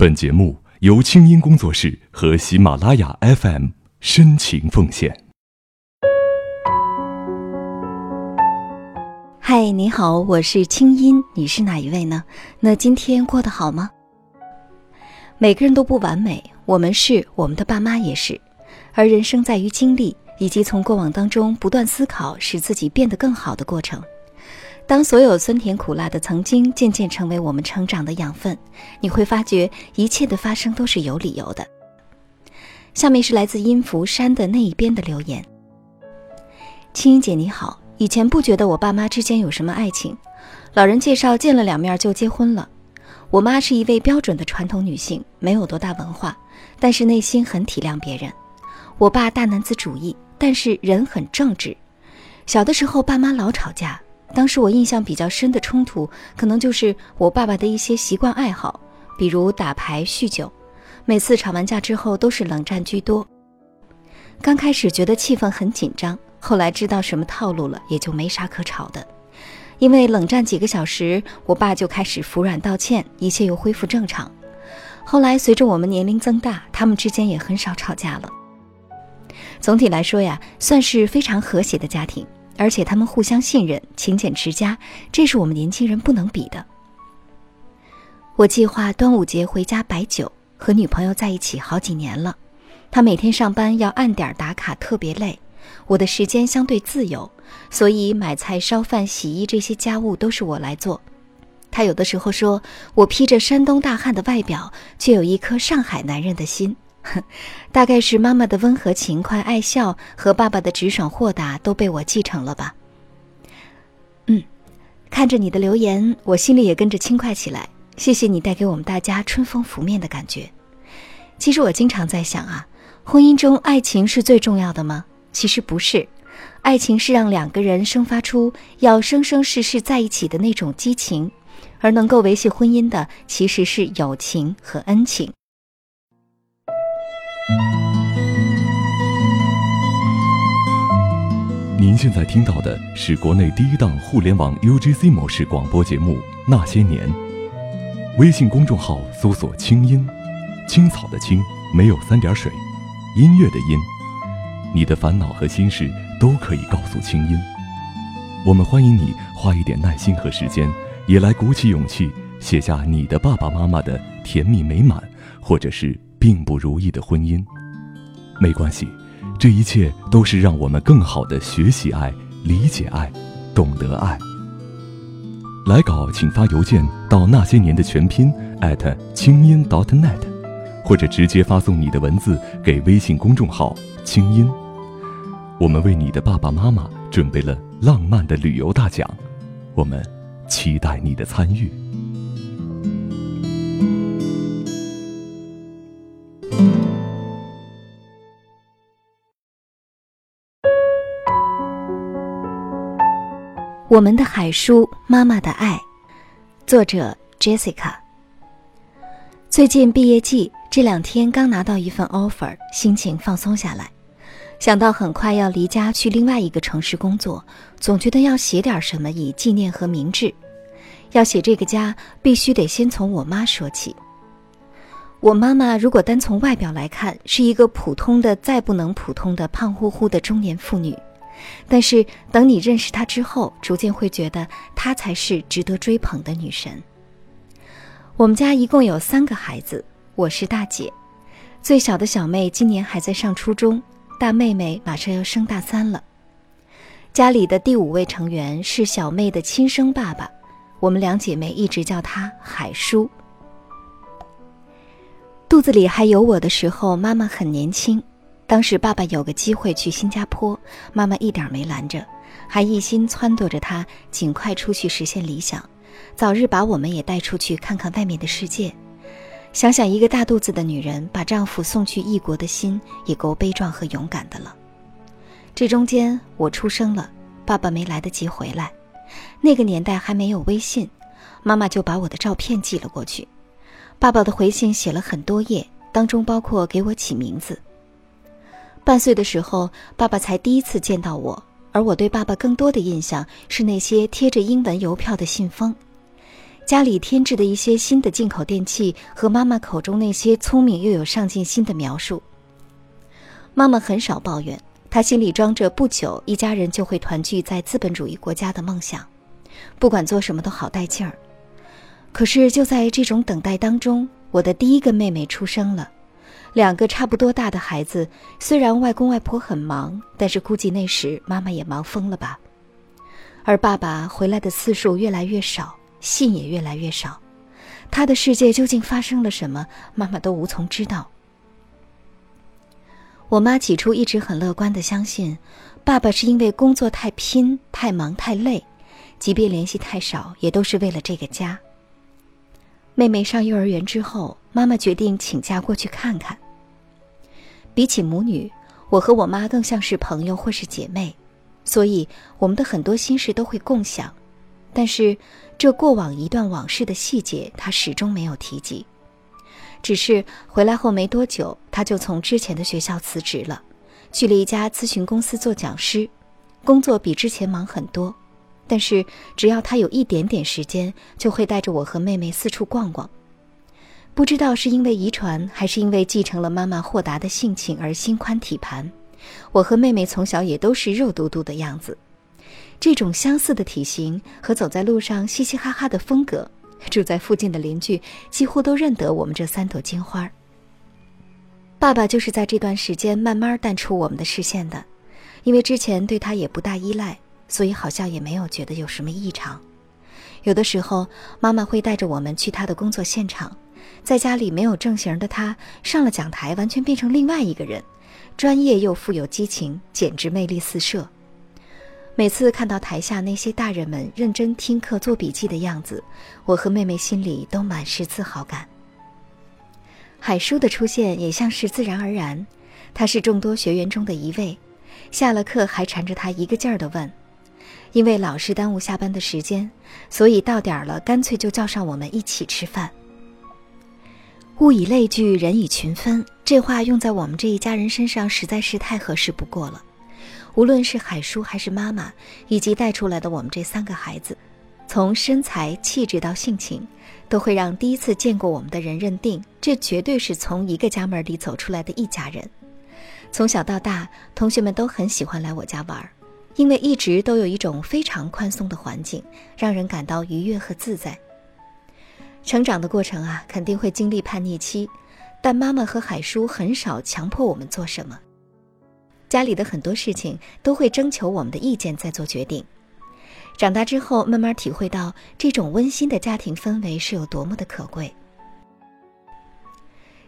本节目由清音工作室和喜马拉雅 FM 深情奉献。嗨，你好，我是清音，你是哪一位呢？那今天过得好吗？每个人都不完美，我们是，我们的爸妈也是，而人生在于经历，以及从过往当中不断思考，使自己变得更好的过程。当所有酸甜苦辣的曾经渐渐成为我们成长的养分，你会发觉一切的发生都是有理由的。下面是来自音符山的那一边的留言：青音姐你好，以前不觉得我爸妈之间有什么爱情，老人介绍见了两面就结婚了。我妈是一位标准的传统女性，没有多大文化，但是内心很体谅别人。我爸大男子主义，但是人很正直。小的时候爸妈老吵架。当时我印象比较深的冲突，可能就是我爸爸的一些习惯爱好，比如打牌、酗酒。每次吵完架之后，都是冷战居多。刚开始觉得气氛很紧张，后来知道什么套路了，也就没啥可吵的。因为冷战几个小时，我爸就开始服软道歉，一切又恢复正常。后来随着我们年龄增大，他们之间也很少吵架了。总体来说呀，算是非常和谐的家庭。而且他们互相信任，勤俭持家，这是我们年轻人不能比的。我计划端午节回家摆酒，和女朋友在一起好几年了。她每天上班要按点打卡，特别累。我的时间相对自由，所以买菜、烧饭、洗衣这些家务都是我来做。她有的时候说我披着山东大汉的外表，却有一颗上海男人的心。哼 大概是妈妈的温和、勤快、爱笑和爸爸的直爽、豁达都被我继承了吧。嗯，看着你的留言，我心里也跟着轻快起来。谢谢你带给我们大家春风拂面的感觉。其实我经常在想啊，婚姻中爱情是最重要的吗？其实不是，爱情是让两个人生发出要生生世世在一起的那种激情，而能够维系婚姻的其实是友情和恩情。您现在听到的是国内第一档互联网 UGC 模式广播节目《那些年》。微信公众号搜索“青音”，青草的青，没有三点水，音乐的音。你的烦恼和心事都可以告诉青音。我们欢迎你花一点耐心和时间，也来鼓起勇气写下你的爸爸妈妈的甜蜜美满，或者是。并不如意的婚姻，没关系，这一切都是让我们更好的学习爱、理解爱、懂得爱。来稿请发邮件到那些年的全拼清音 .dot.net，或者直接发送你的文字给微信公众号“清音”。我们为你的爸爸妈妈准备了浪漫的旅游大奖，我们期待你的参与。我们的海叔，妈妈的爱，作者 Jessica。最近毕业季，这两天刚拿到一份 offer，心情放松下来。想到很快要离家去另外一个城市工作，总觉得要写点什么以纪念和明志。要写这个家，必须得先从我妈说起。我妈妈如果单从外表来看，是一个普通的再不能普通的胖乎乎的中年妇女。但是等你认识她之后，逐渐会觉得她才是值得追捧的女神。我们家一共有三个孩子，我是大姐，最小的小妹今年还在上初中，大妹妹马上要升大三了。家里的第五位成员是小妹的亲生爸爸，我们两姐妹一直叫他海叔。肚子里还有我的时候，妈妈很年轻。当时爸爸有个机会去新加坡，妈妈一点没拦着，还一心撺掇着他尽快出去实现理想，早日把我们也带出去看看外面的世界。想想一个大肚子的女人把丈夫送去异国的心，也够悲壮和勇敢的了。这中间我出生了，爸爸没来得及回来，那个年代还没有微信，妈妈就把我的照片寄了过去。爸爸的回信写了很多页，当中包括给我起名字。半岁的时候，爸爸才第一次见到我，而我对爸爸更多的印象是那些贴着英文邮票的信封。家里添置的一些新的进口电器和妈妈口中那些聪明又有上进心的描述。妈妈很少抱怨，她心里装着不久一家人就会团聚在资本主义国家的梦想，不管做什么都好带劲儿。可是就在这种等待当中，我的第一个妹妹出生了。两个差不多大的孩子，虽然外公外婆很忙，但是估计那时妈妈也忙疯了吧。而爸爸回来的次数越来越少，信也越来越少，他的世界究竟发生了什么，妈妈都无从知道。我妈起初一直很乐观的相信，爸爸是因为工作太拼、太忙、太累，即便联系太少，也都是为了这个家。妹妹上幼儿园之后，妈妈决定请假过去看看。比起母女，我和我妈更像是朋友或是姐妹，所以我们的很多心事都会共享。但是，这过往一段往事的细节，她始终没有提及。只是回来后没多久，她就从之前的学校辞职了，去了一家咨询公司做讲师，工作比之前忙很多。但是只要他有一点点时间，就会带着我和妹妹四处逛逛。不知道是因为遗传，还是因为继承了妈妈豁达的性情而心宽体盘，我和妹妹从小也都是肉嘟嘟的样子。这种相似的体型和走在路上嘻嘻哈哈的风格，住在附近的邻居几乎都认得我们这三朵金花。爸爸就是在这段时间慢慢淡出我们的视线的，因为之前对他也不大依赖。所以好像也没有觉得有什么异常。有的时候，妈妈会带着我们去他的工作现场，在家里没有正形的他上了讲台，完全变成另外一个人，专业又富有激情，简直魅力四射。每次看到台下那些大人们认真听课、做笔记的样子，我和妹妹心里都满是自豪感。海叔的出现也像是自然而然，他是众多学员中的一位，下了课还缠着他一个劲儿地问。因为老是耽误下班的时间，所以到点了，干脆就叫上我们一起吃饭。物以类聚，人以群分，这话用在我们这一家人身上实在是太合适不过了。无论是海叔还是妈妈，以及带出来的我们这三个孩子，从身材、气质到性情，都会让第一次见过我们的人认定，这绝对是从一个家门里走出来的一家人。从小到大，同学们都很喜欢来我家玩。因为一直都有一种非常宽松的环境，让人感到愉悦和自在。成长的过程啊，肯定会经历叛逆期，但妈妈和海叔很少强迫我们做什么。家里的很多事情都会征求我们的意见再做决定。长大之后，慢慢体会到这种温馨的家庭氛围是有多么的可贵。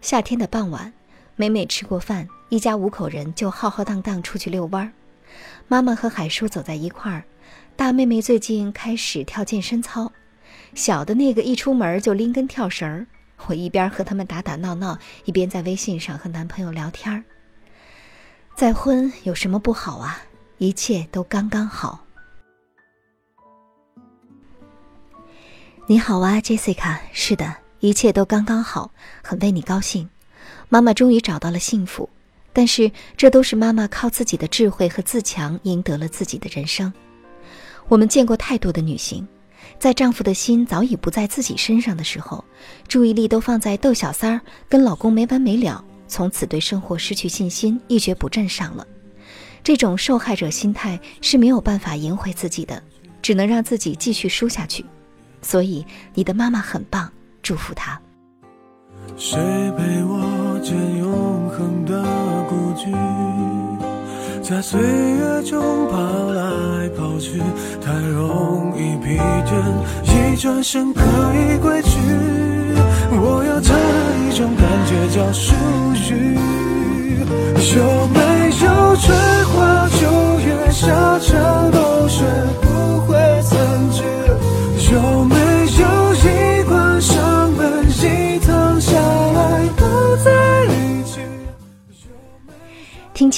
夏天的傍晚，每每吃过饭，一家五口人就浩浩荡荡出去遛弯儿。妈妈和海叔走在一块儿，大妹妹最近开始跳健身操，小的那个一出门就拎根跳绳儿。我一边和他们打打闹闹，一边在微信上和男朋友聊天儿。再婚有什么不好啊？一切都刚刚好。你好啊，Jessica。是的，一切都刚刚好，很为你高兴。妈妈终于找到了幸福。但是，这都是妈妈靠自己的智慧和自强赢得了自己的人生。我们见过太多的女性，在丈夫的心早已不在自己身上的时候，注意力都放在逗小三儿、跟老公没完没了，从此对生活失去信心，一蹶不振上了。这种受害者心态是没有办法赢回自己的，只能让自己继续输下去。所以，你的妈妈很棒，祝福她。谁陪我见永恒的孤寂？在岁月中跑来跑去，太容易疲倦，一转身可以归去。我要这一种感觉叫属于。有没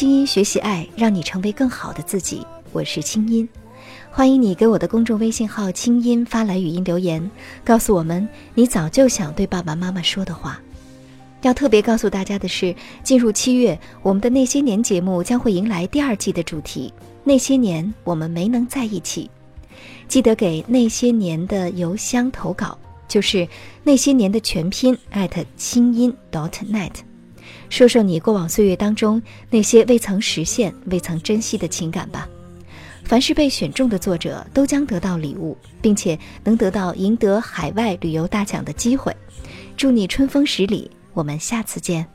清音学习爱，让你成为更好的自己。我是清音，欢迎你给我的公众微信号“清音”发来语音留言，告诉我们你早就想对爸爸妈妈说的话。要特别告诉大家的是，进入七月，我们的那些年节目将会迎来第二季的主题。那些年我们没能在一起，记得给那些年的邮箱投稿。就是那些年的全拼艾特清音 dot net，说说你过往岁月当中那些未曾实现、未曾珍惜的情感吧。凡是被选中的作者都将得到礼物，并且能得到赢得海外旅游大奖的机会。祝你春风十里，我们下次见。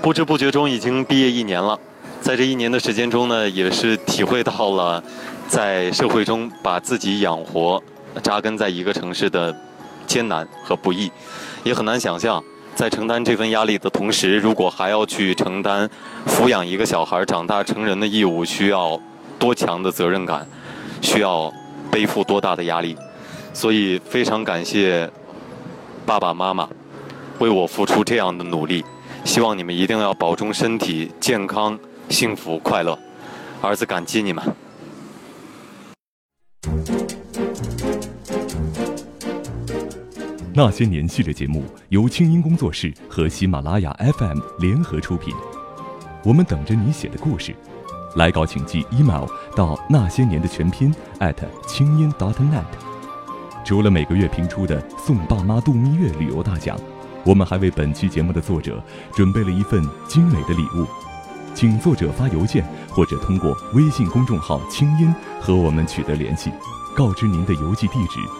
不知不觉中已经毕业一年了，在这一年的时间中呢，也是体会到了在社会中把自己养活、扎根在一个城市的艰难和不易，也很难想象，在承担这份压力的同时，如果还要去承担抚养一个小孩长大成人的义务，需要多强的责任感，需要背负多大的压力，所以非常感谢爸爸妈妈为我付出这样的努力。希望你们一定要保重身体、健康、幸福、快乐。儿子感激你们。那些年系列节目由清音工作室和喜马拉雅 FM 联合出品，我们等着你写的故事。来稿请寄 email 到那些年的全拼清音 .dot.net。除了每个月评出的送爸妈度蜜月旅游大奖。我们还为本期节目的作者准备了一份精美的礼物，请作者发邮件或者通过微信公众号“清音”和我们取得联系，告知您的邮寄地址。